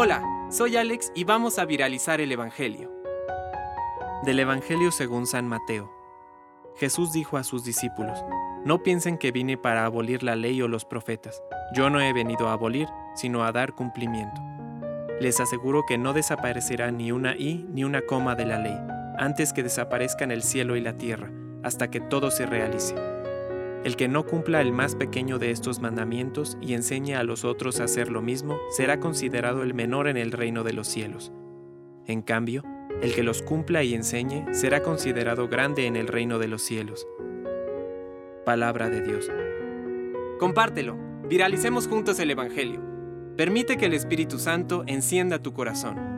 Hola, soy Alex y vamos a viralizar el Evangelio. Del Evangelio según San Mateo. Jesús dijo a sus discípulos, No piensen que vine para abolir la ley o los profetas. Yo no he venido a abolir, sino a dar cumplimiento. Les aseguro que no desaparecerá ni una i ni una coma de la ley, antes que desaparezcan el cielo y la tierra, hasta que todo se realice. El que no cumpla el más pequeño de estos mandamientos y enseñe a los otros a hacer lo mismo, será considerado el menor en el reino de los cielos. En cambio, el que los cumpla y enseñe será considerado grande en el reino de los cielos. Palabra de Dios. Compártelo, viralicemos juntos el Evangelio. Permite que el Espíritu Santo encienda tu corazón.